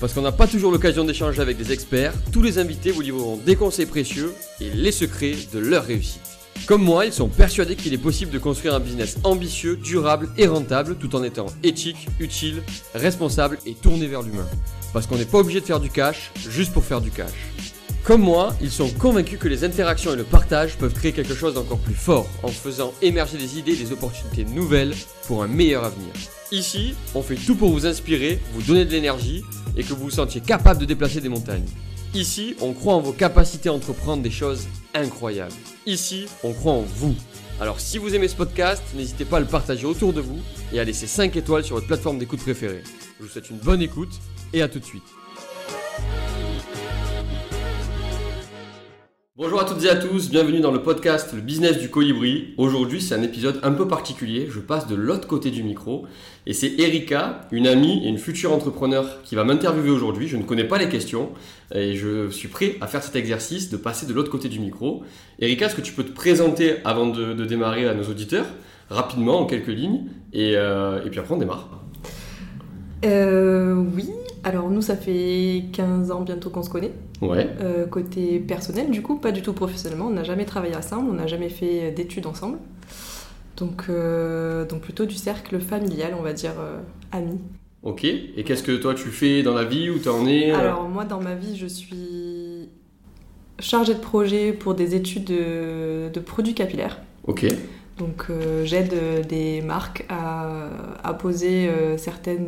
Parce qu'on n'a pas toujours l'occasion d'échanger avec des experts, tous les invités vous livreront des conseils précieux et les secrets de leur réussite. Comme moi, ils sont persuadés qu'il est possible de construire un business ambitieux, durable et rentable tout en étant éthique, utile, responsable et tourné vers l'humain. Parce qu'on n'est pas obligé de faire du cash juste pour faire du cash. Comme moi, ils sont convaincus que les interactions et le partage peuvent créer quelque chose d'encore plus fort en faisant émerger des idées et des opportunités nouvelles pour un meilleur avenir. Ici, on fait tout pour vous inspirer, vous donner de l'énergie et que vous vous sentiez capable de déplacer des montagnes. Ici, on croit en vos capacités à entreprendre des choses incroyables. Ici, on croit en vous. Alors si vous aimez ce podcast, n'hésitez pas à le partager autour de vous et à laisser 5 étoiles sur votre plateforme d'écoute préférée. Je vous souhaite une bonne écoute et à tout de suite. Bonjour à toutes et à tous, bienvenue dans le podcast Le business du colibri. Aujourd'hui, c'est un épisode un peu particulier. Je passe de l'autre côté du micro et c'est Erika, une amie et une future entrepreneur qui va m'interviewer aujourd'hui. Je ne connais pas les questions et je suis prêt à faire cet exercice de passer de l'autre côté du micro. Erika, est-ce que tu peux te présenter avant de, démarrer à nos auditeurs rapidement en quelques lignes et, euh, et puis après on démarre euh, Oui, alors nous, ça fait 15 ans bientôt qu'on se connaît. Ouais. Euh, côté personnel, du coup, pas du tout professionnellement. On n'a jamais travaillé ensemble, on n'a jamais fait d'études ensemble. Donc, euh, donc plutôt du cercle familial, on va dire euh, amis. Ok. Et qu'est-ce que toi tu fais dans la vie? Où en es? Alors moi, dans ma vie, je suis chargée de projet pour des études de, de produits capillaires. Ok. Donc j'aide des marques à, à poser certaines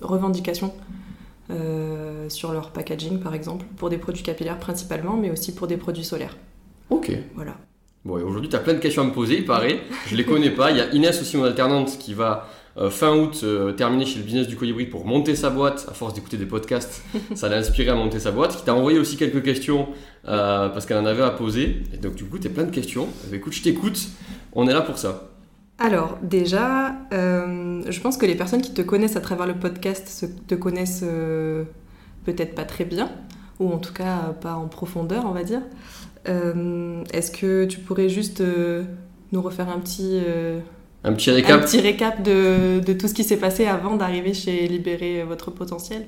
revendications euh, sur leur packaging par exemple, pour des produits capillaires principalement, mais aussi pour des produits solaires. Ok. Voilà. Bon, aujourd'hui, tu as plein de questions à me poser, il paraît. Je les connais pas. Il y a Inès aussi, mon alternante, qui va euh, fin août euh, terminer chez le business du colibri pour monter sa boîte. À force d'écouter des podcasts, ça l'a inspiré à monter sa boîte. Qui t'a envoyé aussi quelques questions parce qu'elle en avait à poser. Et donc, du coup, tu as plein de questions. Eh ben, écoute, je t'écoute. On est là pour ça. Alors, déjà, euh, je pense que les personnes qui te connaissent à travers le podcast te connaissent euh, peut-être pas très bien, ou en tout cas pas en profondeur, on va dire. Euh, est-ce que tu pourrais juste nous refaire un petit... un petit récap, un petit récap de, de tout ce qui s'est passé avant d'arriver chez Libérer votre potentiel?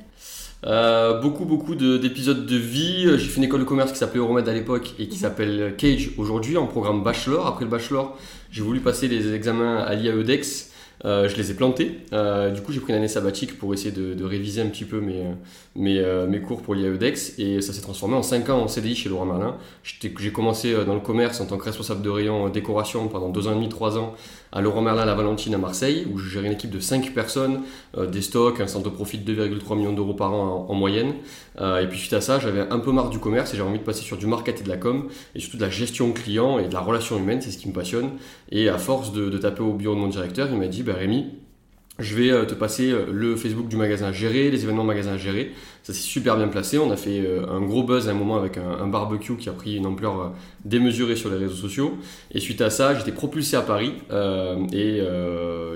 Beaucoup, beaucoup d'épisodes de, vie. J'ai fait une école de commerce qui s'appelait Euromed à l'époque et qui mhm. s'appelle Cage aujourd'hui en programme bachelor. Après le bachelor, j'ai voulu passer les examens à l'IAEDEX. Euh, je les ai plantés. Euh, du coup, j'ai pris une année sabbatique pour essayer de, réviser un petit peu mes, mes, euh, mes cours pour l'IAEDEX et ça s'est transformé en 5 ans en CDI chez Laurent Merlin. J'ai commencé dans le commerce en tant que responsable de rayon décoration pendant 2 ans et demi, 3 ans à Laurent Merlin La Valentine à Marseille où je gérais une équipe de 5 personnes, des stocks, un centre de profit de 2,3 millions d'euros par an en, moyenne. et puis suite à ça, j'avais un peu marre du commerce et j'avais envie de passer sur du market et de la com et surtout de la gestion client et de la relation humaine, c'est ce qui me passionne. Et à force de, de taper au bureau de mon directeur, il m'a dit bah, Rémi, je vais euh, te passer euh, le Facebook du magasin à gérer, les événements magasin à gérer. Ça s'est super bien placé. On a fait euh, un gros buzz à un moment avec un, barbecue qui a pris une ampleur démesurée sur les réseaux sociaux. Et suite à ça, j'étais propulsé à Paris. et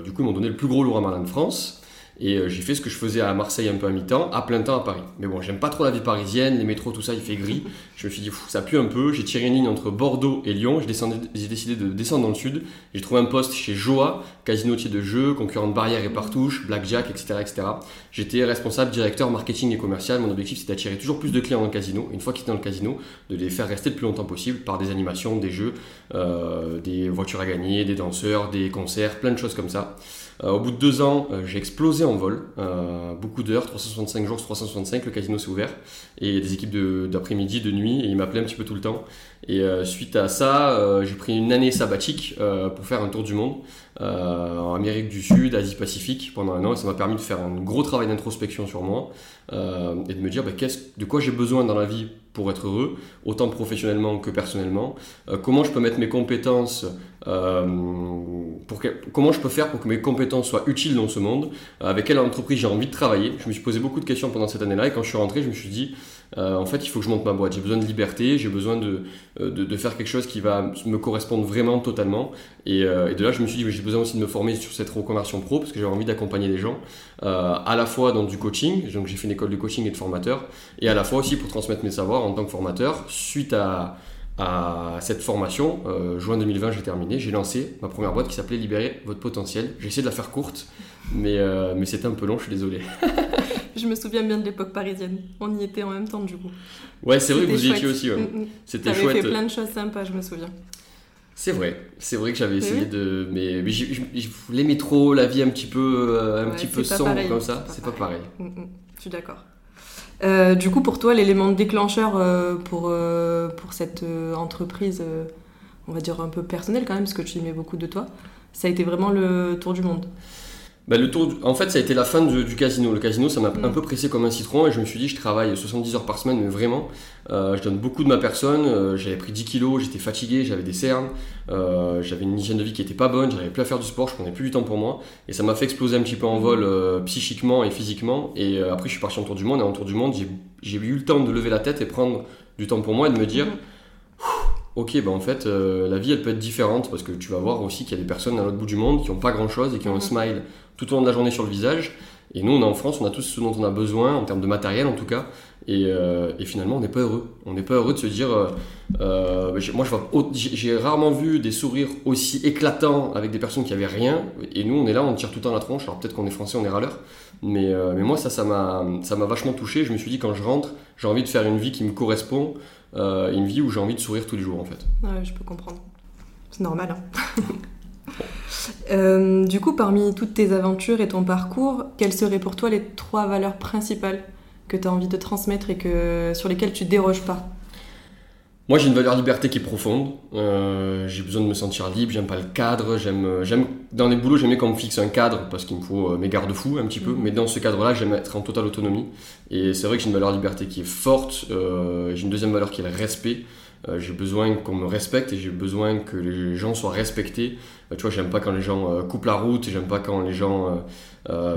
du coup, ils m'ont donné le plus gros Laurent Merlin de France. Et euh, j'ai fait ce que je faisais à Marseille un peu à mi-temps, à plein temps à Paris. Mais bon, j'aime pas trop la vie parisienne, les métros, tout ça, il fait gris. Je me suis dit, ça pue un peu. J'ai tiré une ligne entre Bordeaux et Lyon. J'ai décidé de descendre dans le sud. J'ai trouvé un poste chez Joa, casinotier de jeux, concurrent de barrière et partouche, blackjack, etc. etc. J'étais responsable, directeur marketing et commercial. Mon objectif, c'était d'attirer toujours plus de clients dans le casino. Une fois qu'ils étaient dans le casino, de les faire rester le plus longtemps possible par des animations, des jeux, euh, des voitures à gagner, des danseurs, des concerts, plein de choses comme ça. Euh, au bout de deux ans, euh, j'ai explosé en vol. Euh, beaucoup d'heures, 365 jours 365, le casino s'est ouvert. Et des équipes d'après-midi, de, nuit, et il m'appelait un petit peu tout le temps. Et suite à ça, j'ai pris une année sabbatique pour faire un tour du monde. en Amérique du Sud, Asie Pacifique pendant un an. Et ça m'a permis de faire un gros travail d'introspection sur moi et de me dire bah, de quoi j'ai besoin dans la vie pour être heureux, autant professionnellement que personnellement. comment je peux mettre mes compétences, comment je peux faire pour que mes compétences soient utiles dans ce monde, avec quelle entreprise j'ai envie de travailler. Je me suis posé beaucoup de questions pendant cette année-là et quand je suis rentré, je me suis dit euh, en fait, il faut que je monte ma boîte. J'ai besoin de liberté, j'ai besoin de, euh, de, faire quelque chose qui va me correspondre vraiment totalement. Euh, et, de là, je me suis dit, j'ai besoin aussi de me former sur cette reconversion pro parce que j'ai envie d'accompagner des gens, à la fois dans du coaching, donc j'ai fait une école de coaching et de formateur, et à la fois aussi pour transmettre mes savoirs en tant que formateur. Suite à, à cette formation, juin 2020, j'ai terminé, j'ai lancé ma première boîte qui s'appelait Libérer votre potentiel. J'ai essayé de la faire courte, mais, mais c'était un peu long, je suis désolé. Je me souviens bien de l'époque parisienne. On y était en même temps, du coup. Ouais, c'est vrai que vous y étiez aussi. Ouais. Mm, mm. C'était chouette. fait plein de choses sympas, je me souviens. C'est vrai, c'est vrai que j'avais essayé de. Mais, je, l'aimais trop, la vie un petit peu, euh, un petit peu sombre comme ça, c'est pas, pareil. Mm, je suis d'accord. Euh, du coup, pour toi, l'élément déclencheur euh, pour, pour cette entreprise, on va dire un peu personnelle quand même, parce que tu y beaucoup de toi, ça a été vraiment le tour du monde. Bah, le tour, en fait, ça a été la fin du, casino. Le casino, ça m'a un mm. peu pressé comme un citron et je me suis dit, je travaille 70 heures par semaine, mais vraiment, euh, je donne beaucoup de ma personne. Euh, j'avais pris 10 kilos, j'étais fatigué, j'avais des cernes, euh, j'avais une hygiène de vie qui était pas bonne, j'arrivais plus à faire du sport, je prenais plus du temps pour moi et ça m'a fait exploser un petit peu en vol psychiquement et physiquement. Et après, je suis parti en tour du monde et en tour du monde, j'ai eu le temps de lever la tête et prendre du temps pour moi et de me dire. Mm ok, bah en fait, euh, la vie elle peut être différente parce que tu vas voir aussi qu'il y a des personnes à l'autre bout du monde qui n'ont pas grand chose et qui ont un mhm. smile tout au long de la journée sur le visage. Et nous, on est en France, on a tout ce dont on a besoin, en termes de matériel en tout cas. Et, euh, et finalement, on n'est pas heureux. On n'est pas heureux de se dire. Euh, bah, moi, j'ai rarement vu des sourires aussi éclatants avec des personnes qui avaient rien. Et nous, on est là, on tire tout le temps la tronche. Alors peut-être qu'on est français, on est râleur. Mais, moi, ça, ça m'a vachement touché. Je me suis dit, quand je rentre, j'ai envie de faire une vie qui me correspond. Euh, une vie où j'ai envie de sourire tous les jours en fait. Ouais, je peux comprendre. C'est normal. Hein. Euh, du coup, parmi toutes tes aventures et ton parcours, quelles seraient pour toi les trois valeurs principales? Que tu as envie de transmettre et que, sur lesquelles tu déroges pas moi, j'ai une valeur liberté qui est profonde. Euh, j'ai besoin de me sentir libre. J'aime pas le cadre. J'aime, j'aime dans les boulots, j'aime quand on me fixe un cadre parce qu'il me faut euh, mes garde-fous un petit peu. Mhm. Mais dans ce cadre-là, j'aime être en totale autonomie. Et c'est vrai que j'ai une valeur liberté qui est forte. Euh, j'ai une deuxième valeur qui est le respect. Euh, j'ai besoin qu'on me respecte et j'ai besoin que les gens soient respectés. tu vois, j'aime pas quand les gens coupent la route. J'aime pas quand les gens euh,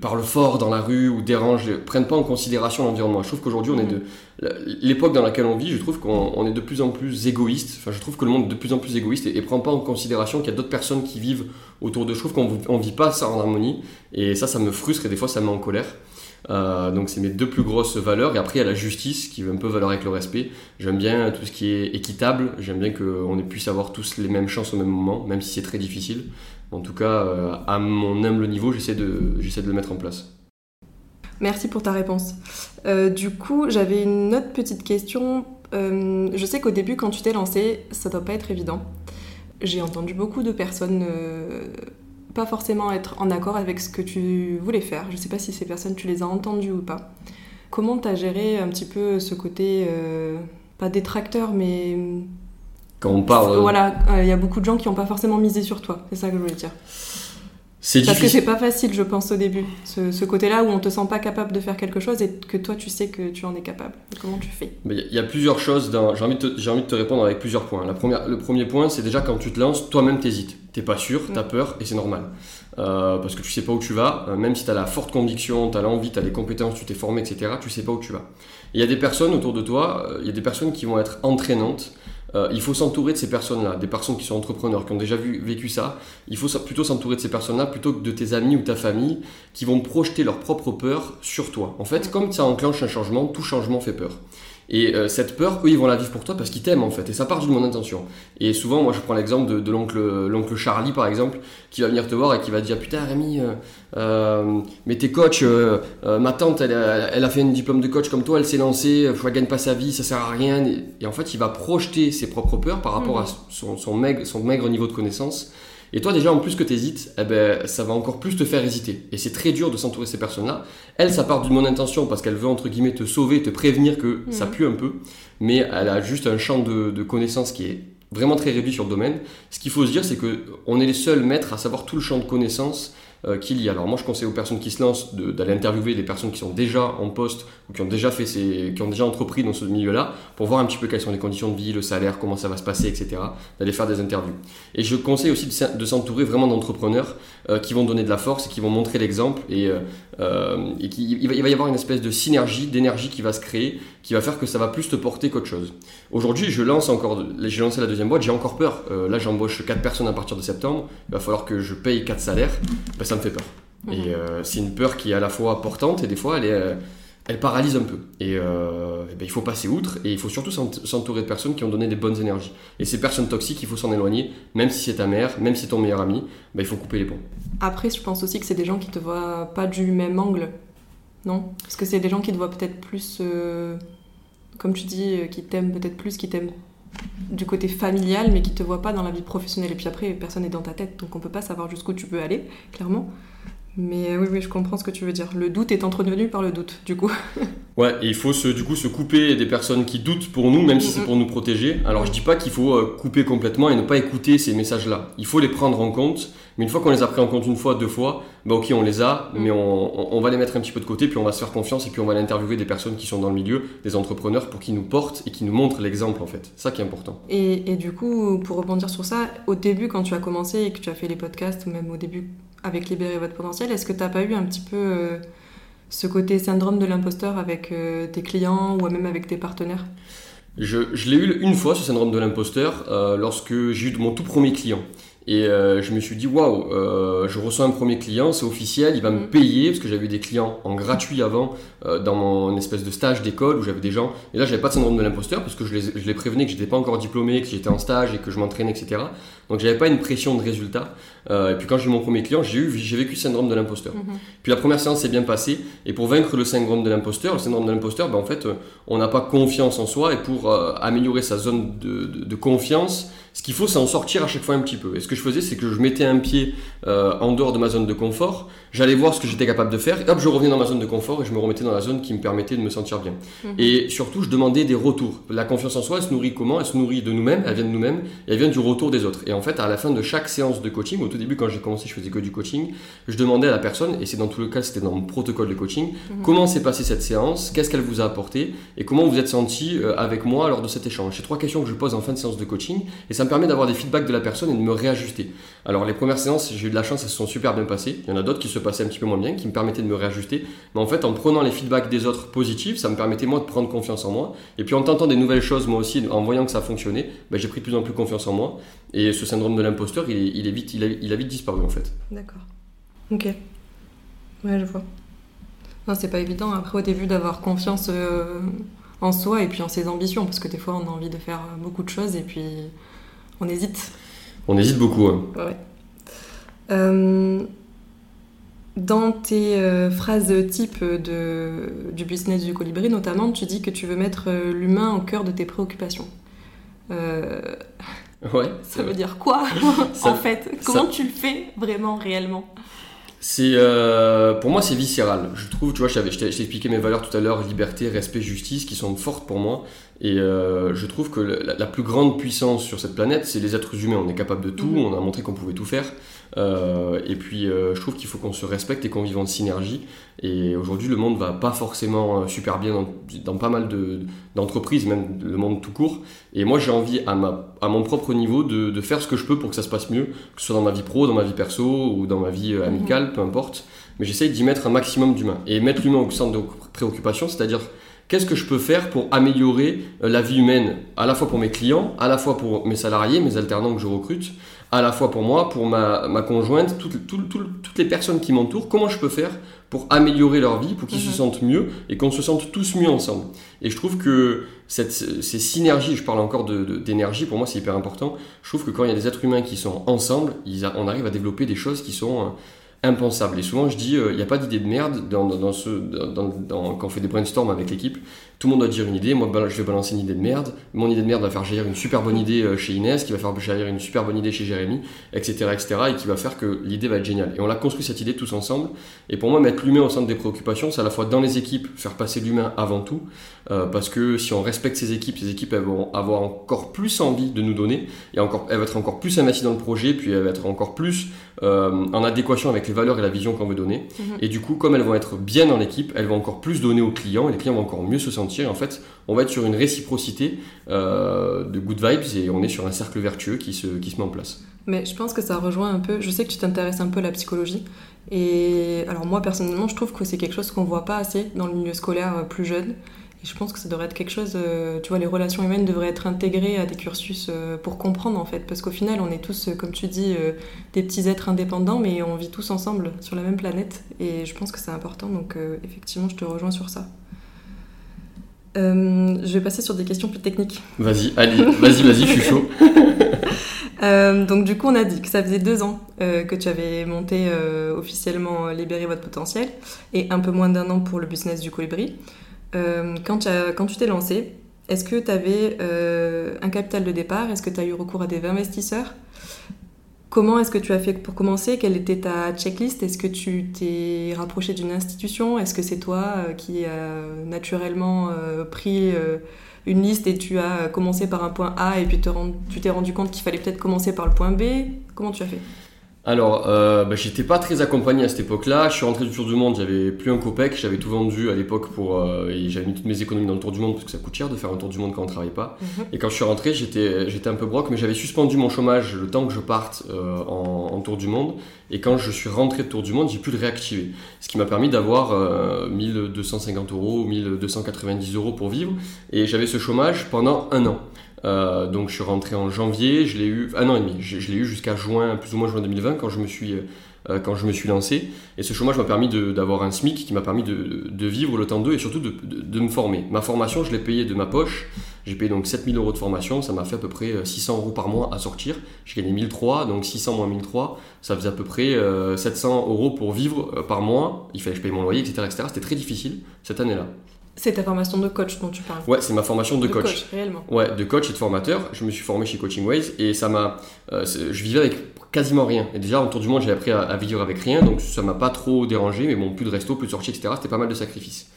parlent fort dans la rue ou dérangent, prennent pas en considération l'environnement. Je trouve qu'aujourd'hui, on est de l'époque dans laquelle on vit, je trouve qu'on est de plus en plus égoïste. Enfin, je trouve que le monde est de plus en plus égoïste et, prend pas en considération qu'il y a d'autres personnes qui vivent autour de. Je trouve qu'on vit pas ça en harmonie et ça, ça me frustre et des fois, ça me met en colère. Euh, donc c'est mes deux plus grosses valeurs. Et après, il y a la justice qui veut un peu valeur avec le respect. J'aime bien tout ce qui est équitable. J'aime bien qu'on puisse avoir tous les mêmes chances au même moment, même si c'est très difficile. En tout cas, euh, à mon humble niveau, j'essaie de, le mettre en place. Merci pour ta réponse. Euh, du coup, j'avais une autre petite question. Je sais qu'au début, quand tu t'es lancé, ça doit pas être évident. J'ai entendu beaucoup de personnes pas forcément être en accord avec ce que tu voulais faire. Je sais pas si ces personnes, tu les as entendues ou pas. Comment tu as géré un petit peu ce côté, pas détracteur, mais quand on parle. Voilà, il y a beaucoup de gens qui n'ont pas forcément misé sur toi, c'est ça que je voulais dire. C'est Parce que c'est pas facile, je pense, au début. Ce, côté-là où on te sent pas capable de faire quelque chose et que toi, tu sais que tu en es capable. comment tu fais? Il y, a plusieurs choses. J'ai envie, de envie de te répondre avec plusieurs points. La première, le premier point, c'est déjà quand tu te lances, toi-même t'hésites. T'es pas sûr, tu as peur et c'est normal. Euh, parce que tu sais pas où tu vas. Euh, même si tu as la forte conviction, tu as l'envie, tu as les compétences, tu t'es formé, etc., tu sais pas où tu vas. Il y a des personnes autour de toi, euh, il y a des personnes qui vont être entraînantes euh, il faut s'entourer de ces personnes-là, des personnes qui sont entrepreneurs, qui ont déjà vu, vécu ça. Il faut plutôt s'entourer de ces personnes-là plutôt que de tes amis ou ta famille qui vont projeter leur propre peur sur toi. En fait, comme ça enclenche un changement, tout changement fait peur. Et euh, cette peur, eux, ils vont la vivre pour toi parce qu'ils t'aiment en fait. Et ça part d'une bonne intention. Et souvent, moi, je prends l'exemple de, l'oncle, Charlie, par exemple, qui va venir te voir et qui va te dire Putain, Rémi, euh, euh, mais t'es coach, ma tante, elle, a fait un diplôme de coach comme toi, elle s'est lancée, elle gagne pas sa vie, ça sert à rien. Et, en fait, il va projeter ses propres peurs par rapport à mmh. son, maigre, son maigre niveau de connaissance. Et toi, déjà, en plus que tu hésites, eh ben, ça va encore plus te faire hésiter. Et c'est très dur de s'entourer de ces personnes-là. Elle, ça part d'une bonne intention parce qu'elle veut, entre guillemets, te sauver, te prévenir que ça mhm. pue un peu. Mais elle a juste un champ de, connaissances qui est vraiment très réduit sur le domaine. Ce qu'il faut se dire, c'est qu'on est les seuls maîtres à savoir tout le champ de connaissances euh, qu'il y a. Alors moi je conseille aux personnes qui se lancent d'aller interviewer des personnes qui sont déjà en poste ou qui ont déjà fait ces, qui ont déjà entrepris dans ce milieu-là pour voir un petit peu quelles sont les conditions de vie, le salaire, comment ça va se passer, etc. D'aller faire des interviews. Et je conseille aussi de s'entourer vraiment d'entrepreneurs euh, qui vont donner de la force et qui vont montrer l'exemple et, euh, et qui, il, va, y avoir une espèce de synergie, d'énergie qui va se créer, qui va faire que ça va plus te porter qu'autre chose. Aujourd'hui je lance encore, j'ai lancé la deuxième boîte, j'ai encore peur. là j'embauche 4 personnes à partir de septembre, il va falloir que je paye 4 salaires. Ben, ça me fait peur. Et mhm. euh, c'est une peur qui est à la fois portante et des fois elle, est, euh, elle paralyse un peu. Et, euh, ben, il faut passer outre et il faut surtout s'entourer de personnes qui ont donné des bonnes énergies. Et ces personnes toxiques, il faut s'en éloigner, même si c'est ta mère, même si c'est ton meilleur ami, ben, il faut couper les ponts. Après, je pense aussi que c'est des gens qui te voient pas du même angle, non? Parce que c'est des gens qui te voient peut-être plus, comme tu dis, qui t'aiment peut-être plus, qui t'aiment du côté familial, mais qui te voient pas dans la vie professionnelle. Et puis après, personne n'est dans ta tête, donc on peut pas savoir jusqu'où tu peux aller, clairement. Mais oui, oui, je comprends ce que tu veux dire. Le doute est entretenu par le doute, du coup. ouais, et il faut se, du coup se couper des personnes qui doutent pour nous, même si c'est pour nous protéger. Alors je dis pas qu'il faut euh, couper complètement et ne pas écouter ces messages-là. Il faut les prendre en compte, mais une fois qu'on les a pris en compte une fois, deux fois, bah ok, on les a, mais on, on, va les mettre un petit peu de côté, puis on va se faire confiance et puis on va aller interviewer des personnes qui sont dans le milieu, des entrepreneurs, pour qu'ils nous portent et qui nous montrent l'exemple en fait. Ça qui est important. Et, et du coup, pour rebondir sur ça, au début, quand tu as commencé et que tu as fait les podcasts, ou même au début avec Libérer votre potentiel, est-ce que tu n'as pas eu un petit peu euh, ce côté syndrome de l'imposteur avec euh, tes clients ou même avec tes partenaires? Je, je l'ai eu une fois, ce syndrome de l'imposteur, euh, lorsque j'ai eu mon tout premier client. Et je me suis dit, waouh, je reçois un premier client, c'est officiel, il va me mm. payer, parce que j'avais eu des clients en gratuit avant, dans mon espèce de stage d'école où j'avais des gens. Et là, j'avais pas de syndrome de l'imposteur, parce que je les, je les prévenais que j'étais pas encore diplômé, que j'étais en stage et que je m'entraînais, etc. Donc j'avais pas une pression de résultat. Euh, et puis quand j'ai eu mon premier client, j'ai eu, j'ai vécu le syndrome de l'imposteur. Mhm. Puis la première séance s'est bien passée. Et pour vaincre le syndrome de l'imposteur, le syndrome de l'imposteur, ben, en fait, euh, on n'a pas confiance en soi. Et pour euh, améliorer sa zone de, de, confiance, ce qu'il faut, c'est en sortir à chaque fois un petit peu. Et ce que je faisais, c'est que je mettais un pied en dehors de ma zone de confort. J'allais voir ce que j'étais capable de faire. Et hop, je revenais dans ma zone de confort et je me remettais dans la zone qui me permettait de me sentir bien. Mhm. Et surtout, je demandais des retours. La confiance en soi, elle se nourrit comment? Elle se nourrit de nous-mêmes, elle vient de nous-mêmes et elle vient du retour des autres. Et en fait, à la fin de chaque séance de coaching, au tout début quand j'ai commencé je faisais que du coaching, je demandais à la personne, et c'est dans tout le cas c'était dans mon protocole de coaching, mhm. comment s'est passée cette séance, qu'est-ce qu'elle vous a apporté, et comment vous êtes senti euh, avec moi lors de cet échange. C'est trois questions que je pose en fin de séance de coaching, et ça me permet d'avoir des feedbacks de la personne et de me réajuster. Alors les premières séances, j'ai eu de la chance, elles se sont super bien passées, il y en a d'autres qui se passaient un petit peu moins bien, qui me permettaient de me réajuster, mais en fait en prenant les feedbacks des autres positifs, ça me permettait moi de prendre confiance en moi, et puis en tentant des nouvelles choses moi aussi, en voyant que ça fonctionnait, ben, j'ai pris de plus en plus confiance en moi, et ce syndrome de l'imposteur, il, il, est vite, il, a, il a vite disparu en fait. D'accord. Ok. Ouais, je vois. Non, c'est pas évident après au début d'avoir confiance euh, en soi et puis en ses ambitions, parce que des fois on a envie de faire beaucoup de choses et puis on hésite. On hésite beaucoup. Hein. Ouais. Euh, dans tes euh, phrases type de, du business du colibri, notamment, tu dis que tu veux mettre l'humain au cœur de tes préoccupations. Ouais. Ça veut dire quoi, en fait? Comment tu le fais vraiment, réellement? C'est euh, pour moi c'est viscéral. Je trouve, tu vois, je t'ai expliqué mes valeurs tout à l'heure, liberté, respect, justice, qui sont fortes pour moi. Et euh, je trouve que la, plus grande puissance sur cette planète, c'est les êtres humains. On est capable de tout, mhm. on a montré qu'on pouvait tout faire. Euh, et puis je trouve qu'il faut qu'on se respecte et qu'on vive en synergie. Et aujourd'hui, le monde va pas forcément super bien dans, pas mal d'entreprises, même le monde tout court. Et moi, j'ai envie à, ma, à mon propre niveau de, de, faire ce que je peux pour que ça se passe mieux, que ce soit dans ma vie pro, dans ma vie perso ou dans ma vie amicale. Mhm peu importe, mais j'essaye d'y mettre un maximum d'humain. Et mettre l'humain au centre de préoccupation, c'est-à-dire qu'est-ce que je peux faire pour améliorer euh, la vie humaine, à la fois pour mes clients, à la fois pour mes salariés, mes alternants que je recrute, à la fois pour moi, pour ma, ma conjointe, toutes, toutes les personnes qui m'entourent, comment je peux faire pour améliorer leur vie, pour qu'ils se mhm. sentent mieux et qu'on se sente tous mieux ensemble. Et je trouve que cette, ces synergies, je parle encore d'énergie, pour moi c'est hyper important, je trouve que quand il y a des êtres humains qui sont ensemble, ils on arrive à développer des choses qui sont impensable. Et souvent, je dis, il n'y a pas d'idée de merde dans, dans, ce, dans, quand on fait des brainstorms avec l'équipe. Tout le monde doit dire une idée. Moi, je vais balancer une idée de merde. Mon idée de merde va faire jaillir une super bonne idée euh, chez Inès, qui va faire jaillir une super bonne idée chez Jérémy, etc., etc., et qui va faire que l'idée va être géniale. Et on a construit cette idée tous ensemble. Et pour moi, mettre l'humain au centre des préoccupations, c'est à la fois dans les équipes, faire passer l'humain avant tout, euh, parce que si on respecte ces équipes, ces équipes elles vont avoir encore plus envie de nous donner, et encore, elles vont être encore plus investies dans le projet, puis elles vont être encore plus euh, en adéquation avec les valeurs et la vision qu'on veut donner. Mhm. Et du coup, comme elles vont être bien dans l'équipe, elles vont encore plus donner aux clients, et les clients vont encore mieux se sentir. En fait, on va être sur une réciprocité euh, de good vibes, et on est sur un cercle vertueux qui se, qui se met en place. Mais je pense que ça rejoint un peu, je sais que tu t'intéresses un peu à la psychologie, et alors moi personnellement, je trouve que c'est quelque chose qu'on voit pas assez dans le milieu scolaire plus jeune. Et je pense que ça devrait être quelque chose, euh, tu vois, les relations humaines devraient être intégrées à des cursus euh, pour comprendre en fait, parce qu'au final, on est tous, euh, comme tu dis, des petits êtres indépendants, mais on vit tous ensemble sur la même planète, et je pense que c'est important, donc effectivement, je te rejoins sur ça. Je vais passer sur des questions plus techniques. Vas-y, allez, vas-y, vas-y, je suis chaud. donc du coup, on a dit que ça faisait deux ans que tu avais monté officiellement Libérer votre potentiel, et un peu moins d'un an pour le business du colibri. Euh, quand, quand, tu t'es lancé, est-ce que tu avais euh, un capital de départ? Est-ce que tu as eu recours à des investisseurs? Comment est-ce que tu as fait pour commencer? Quelle était ta checklist? Est-ce que tu t'es rapproché d'une institution? Est-ce que c'est toi euh, qui as naturellement pris une liste et tu as commencé par un point A et puis tu t'es rendu compte qu'il fallait peut-être commencer par le point B? Comment tu as fait? Alors, euh, bah, j'étais pas très accompagné à cette époque-là. Je suis rentré du Tour du Monde, j'avais plus un copec, j'avais tout vendu à l'époque pour euh, et j'avais mis toutes mes économies dans le Tour du Monde parce que ça coûte cher de faire un Tour du Monde quand on travaille pas. Mhm. Et quand je suis rentré, j'étais j'étais un peu broc, mais j'avais suspendu mon chômage le temps que je parte euh, en, Tour du Monde. Et quand je suis rentré de Tour du Monde, j'ai pu le réactiver, ce qui m'a permis d'avoir 1250 euros, 1290 euros pour vivre. Et j'avais ce chômage pendant un an. Euh, donc je suis rentré en janvier, je l'ai eu un an et demi, je, l'ai eu jusqu'à juin, plus ou moins juin 2020 quand je me suis, euh, quand je me suis lancé. Et ce chômage m'a permis d'avoir un SMIC qui m'a permis de, de, vivre le temps d'eux et surtout de, de, me former. Ma formation, je l'ai payée de ma poche. J'ai payé donc 7000 euros de formation, ça m'a fait à peu près 600 euh, euros par mois à sortir. J'ai gagné 1003, donc 600 moins 1003, ça faisait à peu près 700 euros pour vivre par mois. Il fallait que je paye mon loyer, etc. etc. C'était très difficile cette année-là. C'est ta formation de coach dont tu parles Ouais, c'est ma formation de, coach. coach. réellement. Ouais, de coach et de formateur. Je me suis formé chez Coaching Ways et ça m'a. Euh, je vivais avec quasiment rien. Et déjà, autour du monde, j'ai appris à, vivre avec rien, donc ça m'a pas trop dérangé, mais bon, plus de resto, plus de sorties, etc. C'était pas mal de sacrifices.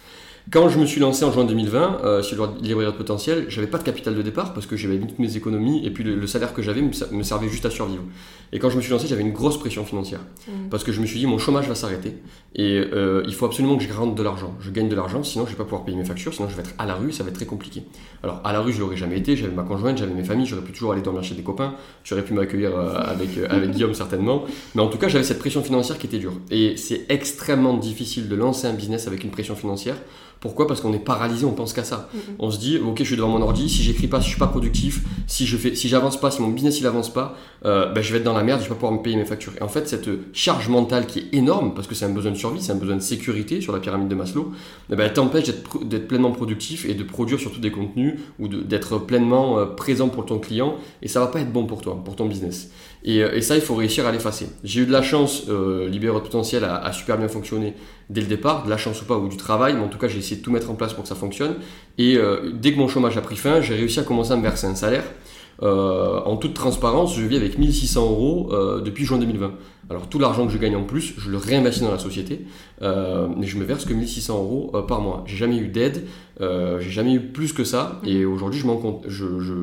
Quand je me suis lancé en juin 2020 euh, sur le librairie de potentiel, j'avais pas de capital de départ parce que j'avais mis toutes mes économies et puis le, salaire que j'avais me, servait juste à survivre. Et quand je me suis lancé, j'avais une grosse pression financière mmh. parce que je me suis dit mon chômage va s'arrêter et euh, il faut absolument que je rentre de l'argent. Je gagne de l'argent, sinon je vais pas pouvoir payer mes factures, sinon je vais être à la rue, ça va être très compliqué. Alors à la rue, je l'aurais jamais été, j'avais ma conjointe, j'avais mes familles, j'aurais pu toujours aller dormir chez des copains, j'aurais pu m'accueillir euh, avec, avec Guillaume certainement, mais en tout cas j'avais cette pression financière qui était dure. Et c'est extrêmement difficile de lancer un business avec une pression financière pourquoi? Parce qu'on est paralysé, on pense qu'à ça. On se dit, ok, je suis devant mon ordi, si j'écris pas, si je suis pas productif, si je fais, si j'avance pas, si mon business il avance pas, euh, ben, je vais être dans la merde, je vais pas pouvoir me payer mes factures. Et en fait, cette charge mentale qui est énorme, parce que c'est un besoin de survie, c'est un besoin de sécurité sur la pyramide de Maslow, eh ben, elle t'empêche d'être pleinement productif et de produire surtout des contenus ou d'être pleinement euh, présent pour ton client. Et ça va pas être bon pour toi, pour ton business. Euh, et, ça, il faut réussir à l'effacer. J'ai eu de la chance, euh, Libérer votre potentiel a, super bien fonctionné dès le départ, de la chance ou pas, ou du travail, mais en tout cas, j'ai essayé de tout mettre en place pour que ça fonctionne. Et euh, dès que mon chômage a pris fin, j'ai réussi à commencer à me verser un salaire. Euh, en toute transparence, je vis avec 1600 euros depuis juin 2020. Alors tout l'argent que je gagne en plus, je le réinvestis dans la société, mais je me verse que 1600 euros par mois. J'ai jamais eu d'aide, j'ai jamais eu plus que ça, et aujourd'hui je m'en compte, je, je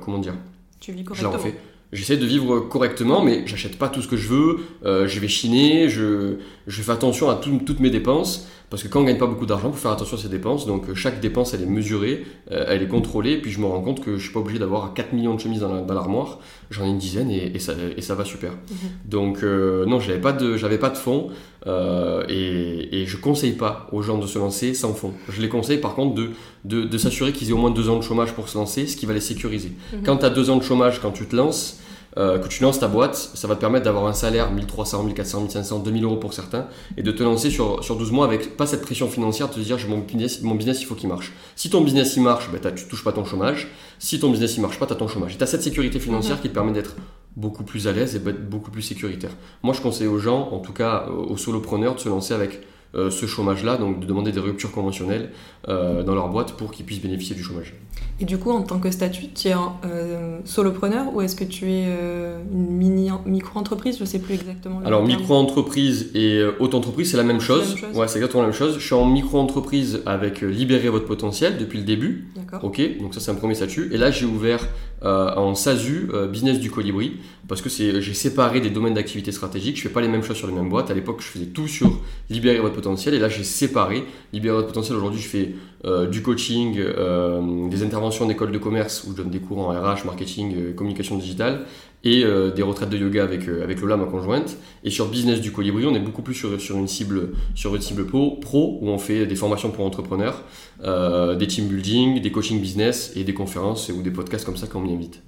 comment dire, tu vis correctement. Je la refais. J'essaie de vivre correctement, mais j'achète pas tout ce que je veux, euh, je vais chiner, je, je fais attention à toutes mes dépenses. Parce que quand on gagne pas beaucoup d'argent, il faut faire attention à ses dépenses. Donc euh, chaque dépense, elle est mesurée, euh, elle est contrôlée. puis je me rends compte que je suis pas obligé d'avoir 4 millions de chemises dans l'armoire. J'en ai une dizaine et, ça, et, ça, va super. Mhm. Donc euh, non, j'avais pas de, j'avais pas de fonds et, et, je conseille pas aux gens de se lancer sans fonds. Je les conseille par contre de, de, de s'assurer qu'ils aient au moins deux ans de chômage pour se lancer, ce qui va les sécuriser. Mhm. Quand tu as deux ans de chômage, quand tu te lances, euh, que tu lances ta boîte, ça va te permettre d'avoir un salaire 1300, 1400, 1500, 2000 euros pour certains, et de te lancer sur, sur 12 mois avec pas cette pression financière de te dire mon business, mon business il faut qu'il marche. Si ton business il marche, ben, tu touches pas ton chômage. Si ton business il marche pas, tu as ton chômage. Et tu as cette sécurité financière mhm. qui te permet d'être beaucoup plus à l'aise et beaucoup plus sécuritaire. Moi, je conseille aux gens, en tout cas aux solopreneurs, de se lancer avec euh, ce chômage-là, donc de demander des ruptures conventionnelles euh, dans leur boîte pour qu'ils puissent bénéficier du chômage. Et du coup, en tant que statut, tu es un euh, solopreneur ou est-ce que tu es une mini micro-entreprise? Je ne sais plus exactement. Alors, micro-entreprise et auto-entreprise, c'est la même chose. Ouais, c'est exactement la même chose. Je suis en micro-entreprise avec Libérer votre potentiel depuis le début. D'accord. Ok, donc ça, c'est un premier statut. Et là, j'ai ouvert en SASU, Business du Colibri, parce que j'ai séparé des domaines d'activité stratégique. Je fais pas les mêmes choses sur les mêmes boîtes. À l'époque, je faisais tout sur Libérer votre potentiel. Et là, j'ai séparé. Libérer votre potentiel, aujourd'hui, je fais euh, du coaching, euh, des interventions en école de commerce où je donne des cours en RH, marketing, euh, communication digitale et des retraites de yoga avec, avec Lola, ma conjointe. Et sur Business du Colibri, on est beaucoup plus sur, sur une cible, sur une cible pro, où on fait des formations pour entrepreneurs, des team building, des coaching business et des conférences ou des podcasts comme ça quand on m'y invite.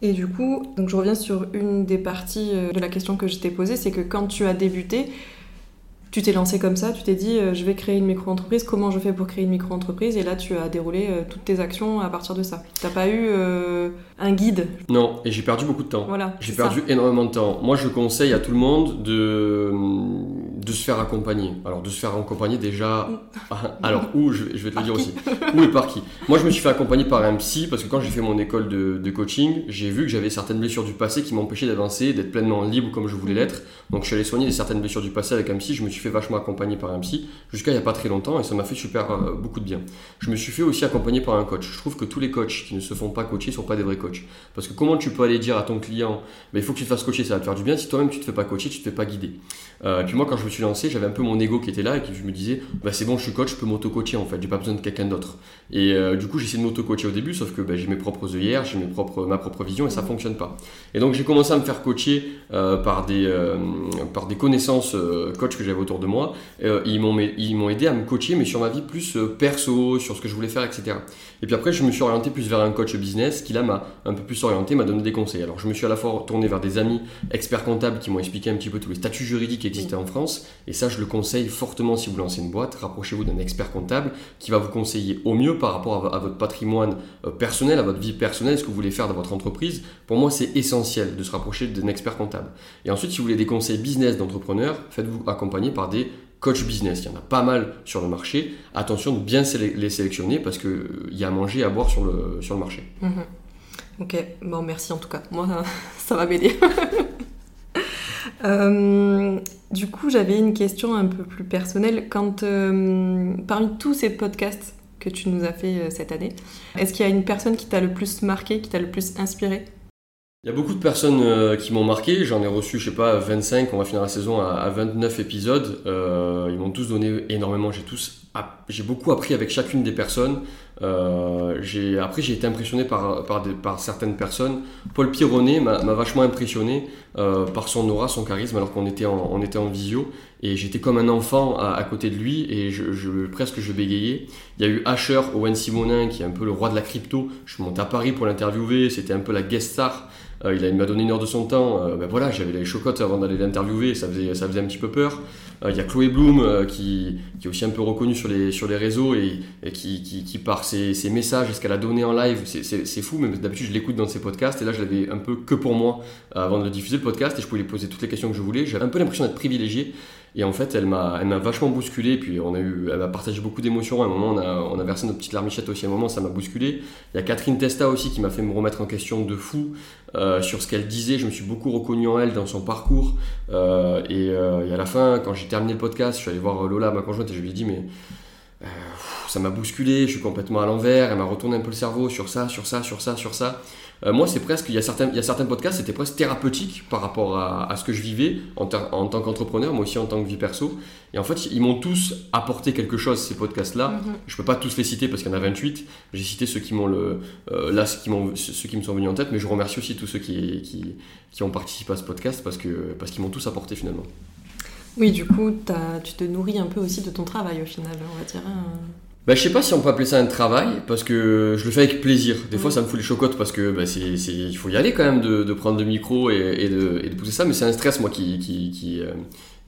Et du coup, donc je reviens sur une des parties de la question que je t'ai posée, c'est que quand tu as débuté, tu t'es lancé comme ça, tu t'es dit euh, je vais créer une micro-entreprise, comment je fais pour créer une micro-entreprise Et là, tu as déroulé euh, toutes tes actions à partir de ça. Tu n'as pas eu euh, un guide? Non, et j'ai perdu beaucoup de temps. Voilà, j'ai perdu énormément de temps. Moi, je conseille à tout le monde de, de se faire accompagner. Alors, de se faire accompagner déjà. Alors, où je, vais te le dire aussi. Où et par qui? Moi, je me suis fait accompagner par un psy parce que quand j'ai fait mon école de, de coaching, j'ai vu que j'avais certaines blessures du passé qui m'empêchaient d'avancer, d'être pleinement libre comme je voulais l'être. Donc, je suis allé soigner certaines blessures du passé avec un psy. Je me suis fait vachement accompagné par un psy jusqu'à il n'y a pas très longtemps et ça m'a fait super euh, beaucoup de bien. Je me suis fait aussi accompagner par un coach. Je trouve que tous les coachs qui ne se font pas coacher ne sont pas des vrais coachs. Parce que comment tu peux aller dire à ton client, il faut que tu te fasses coacher, ça va te faire du bien, si toi-même tu te fais pas coacher, tu te fais pas guider. Euh, et puis moi, quand je me suis lancé, j'avais un peu mon ego qui était là et que je me disais, bah, c'est bon, je suis coach, je peux m'auto-coacher en fait, j'ai pas besoin de quelqu'un d'autre. Et euh, du coup, essayé de m'auto-coacher au début, sauf que bah, j'ai mes propres œillères, j'ai mes propres, ma propre vision et ça fonctionne pas. Et donc j'ai commencé à me faire coacher par, des, par des connaissances coach que j'avais autour de moi. Euh, ils m'ont aidé à me coacher, mais sur ma vie plus euh, perso, sur ce que je voulais faire, etc. Et puis après, je me suis orienté plus vers un coach business qui là m'a un peu plus orienté, m'a donné des conseils. Alors je me suis à la fois tourné vers des amis experts comptables qui m'ont expliqué un petit peu tous les statuts juridiques qui existaient en France. Et ça, je le conseille fortement si vous lancez une boîte. Rapprochez-vous d'un expert comptable qui va vous conseiller au mieux par rapport à, votre patrimoine euh, personnel, à votre vie personnelle, ce que vous voulez faire dans votre entreprise. Pour moi, c'est essentiel de se rapprocher d'un expert comptable. Et ensuite, si vous voulez des conseils business d'entrepreneur, faites-vous accompagner par des coach business. Il y en a pas mal sur le marché. Attention de bien les sélectionner parce qu'il euh, y a à manger et à boire sur le, sur le marché. Mhm. Ok, bon merci en tout cas. Moi, ça va m'aider. Euh, du coup, j'avais une question un peu plus personnelle. Quand, euh, parmi tous ces podcasts que tu nous as fait cette année, est-ce qu'il y a une personne qui t'a le plus marqué, qui t'a le plus inspiré? Il y a beaucoup de personnes euh, qui m'ont marqué. J'en ai reçu, je sais pas, 25. On va finir la saison à, 29 épisodes. Euh, ils m'ont tous donné énormément. J'ai tous, j'ai beaucoup appris avec chacune des personnes. Euh, après, j'ai été impressionné par, par, des, par, certaines personnes. Paul Pironnet m'a, vachement impressionné par son aura, son charisme, alors qu'on était en, était en visio. Et j'étais comme un enfant à, côté de lui et je, je, presque je bégayais. Il y a eu Asher Owen Simonin qui est un peu le roi de la crypto. Je suis monté à Paris pour l'interviewer. C'était un peu la guest star. Euh, il, m'a donné une heure de son temps. Euh, ben voilà, j'avais les chocottes avant d'aller l'interviewer, ça faisait, ça faisait un petit peu peur. Euh, il y a Chloé Bloom qui, qui, est aussi un peu reconnue sur les, réseaux et, qui, qui, par ses, messages et ce qu'elle a donné en live, c'est fou, mais d'habitude je l'écoute dans ses podcasts et là je l'avais un peu que pour moi avant de diffuser le podcast et je pouvais lui poser toutes les questions que je voulais. J'avais un peu l'impression d'être privilégié et en fait, elle m'a, elle m'a vachement bousculé. Puis on a eu, elle m'a partagé beaucoup d'émotions. À un moment, on a, on a versé notre petite larmichette aussi. À un moment, ça m'a bousculé. Il y a Catherine Testa aussi qui m'a fait me remettre en question de fou euh, sur ce qu'elle disait. Je me suis beaucoup reconnu en elle dans son parcours. Euh, euh, et, à la fin, quand j'ai terminé le podcast, je suis allé voir Lola, ma conjointe, et je lui ai dit mais ça m'a bousculé. Je suis complètement à l'envers. Elle m'a retourné un peu le cerveau sur ça, sur ça, sur ça, sur ça. Euh, moi, c'est presque, il y, a certains, il y a certains podcasts, c'était presque thérapeutique par rapport à, ce que je vivais en, en tant qu'entrepreneur, moi aussi en tant que vie perso. Et en fait, ils m'ont tous apporté quelque chose, ces podcasts-là. Mhm. Je ne peux pas tous les citer parce qu'il y en a 28. J'ai cité ceux qui m'ont le, euh, là, ceux qui, ceux qui me sont venus en tête, mais je remercie aussi tous ceux qui, qui, qui ont participé à ce podcast parce qu'ils parce qu'ils m'ont tous apporté finalement. Oui, du coup, tu te nourris un peu aussi de ton travail au final, on va dire. Bah, je sais pas si on peut appeler ça un travail, parce que je le fais avec plaisir. Des fois, ça me fout les chocottes parce que bah, c'est, il faut y aller quand même de, de prendre le micro et, et, de, et, de, pousser ça, mais c'est un stress, moi, qui, qui, qui, euh,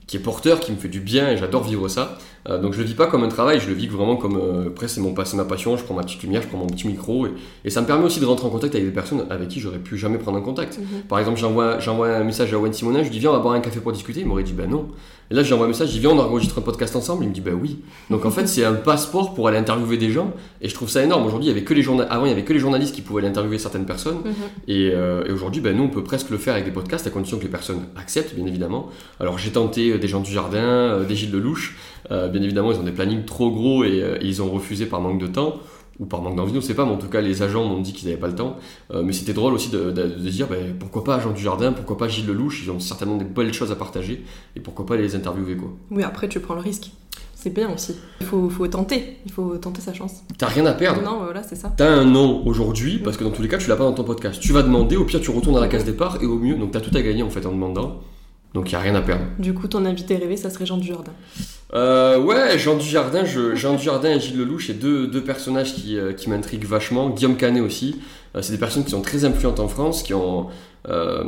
qui, est porteur, qui me fait du bien et j'adore vivre ça. Euh, donc je le vis pas comme un travail, je le vis vraiment comme euh, après c'est mon c'est ma passion, je prends ma petite lumière, je prends mon petit micro et, et ça me permet aussi de rentrer en contact avec des personnes avec qui j'aurais pu jamais prendre en contact. Mhm. Par exemple, j'envoie j'envoie un message à Owen Simonin, je lui dis viens on va boire un café pour discuter, il m'aurait dit ben non. Et là j'envoie un message, je dis viens on enregistre un podcast ensemble, il me dit ben oui. Donc en fait c'est un passeport pour aller interviewer des gens et je trouve ça énorme. Aujourd'hui il y avait que les journa- avant il y avait que les journalistes qui pouvaient aller interviewer certaines personnes Mhm. et, euh, et aujourd'hui ben nous on peut presque le faire avec des podcasts à condition que les personnes acceptent bien évidemment. Alors j'ai tenté euh, des gens du jardin, des Gilles Lelouch, euh, bien évidemment ils ont des plannings trop gros et, euh, et ils ont refusé par manque de temps ou par manque d'envie, on ne sait pas, mais en tout cas les agents m'ont dit qu'ils n'avaient pas le temps. Euh, mais c'était drôle aussi de, de- de dire ben, pourquoi pas Jean Dujardin, pourquoi pas Gilles Lelouch, ils ont certainement des belles choses à partager et pourquoi pas les interviewer quoi. Oui, après, tu prends le risque. C'est bien aussi. Il faut, faut tenter. Il faut tenter sa chance. T'as rien à perdre. Non, voilà, c'est ça. T'as un nom aujourd'hui parce que dans tous les cas tu l'as pas dans ton podcast. Tu vas demander, au pire tu retournes à la case départ et au mieux, donc t'as tout à gagner en fait en demandant. Donc il y a rien à perdre. Du coup, ton invité rêvé, ça serait Jean Dujardin. Euh, ouais, Jean Dujardin, je, Jean Dujardin et Gilles Lelouch, c'est deux, deux personnages qui, euh, qui m'intriguent vachement. Guillaume Canet aussi. Euh, c'est des personnes qui sont très influentes en France, qui ont, euh,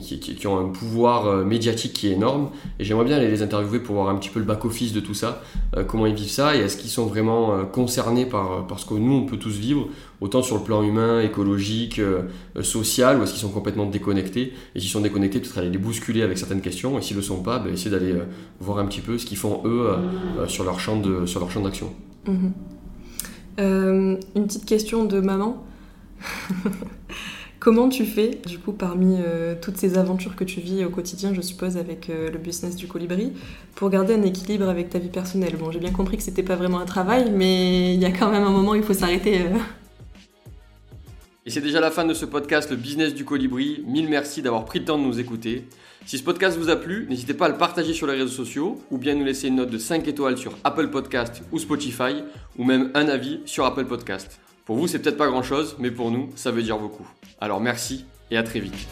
qui, ont un pouvoir euh, médiatique qui est énorme. Et j'aimerais bien aller les interviewer pour voir un petit peu le back-office de tout ça, comment ils vivent ça et est-ce qu'ils sont vraiment concernés par, par ce que nous on peut tous vivre, autant sur le plan humain, écologique, social, ou est-ce qu'ils sont complètement déconnectés? Et s'ils sont déconnectés, peut-être aller les bousculer avec certaines questions. Et s'ils le sont pas, ben, essayer d'aller voir un petit peu ce qu'ils font eux sur leur champ d'action. Mhm. Une petite question de maman. Comment tu fais, du coup, parmi euh, toutes ces aventures que tu vis au quotidien, je suppose, avec euh, le business du colibri, pour garder un équilibre avec ta vie personnelle? Bon, j'ai bien compris que c'était pas vraiment un travail, mais il y a quand même un moment où il faut s'arrêter. euh. Et c'est déjà la fin de ce podcast, le business du colibri. Mille merci d'avoir pris le temps de nous écouter. Si ce podcast vous a plu, n'hésitez pas à le partager sur les réseaux sociaux ou bien nous laisser une note de 5 étoiles sur Apple Podcast ou Spotify ou même un avis sur Apple Podcast. Pour vous, c'est peut-être pas grand chose, mais pour nous, ça veut dire beaucoup. Alors merci et à très vite.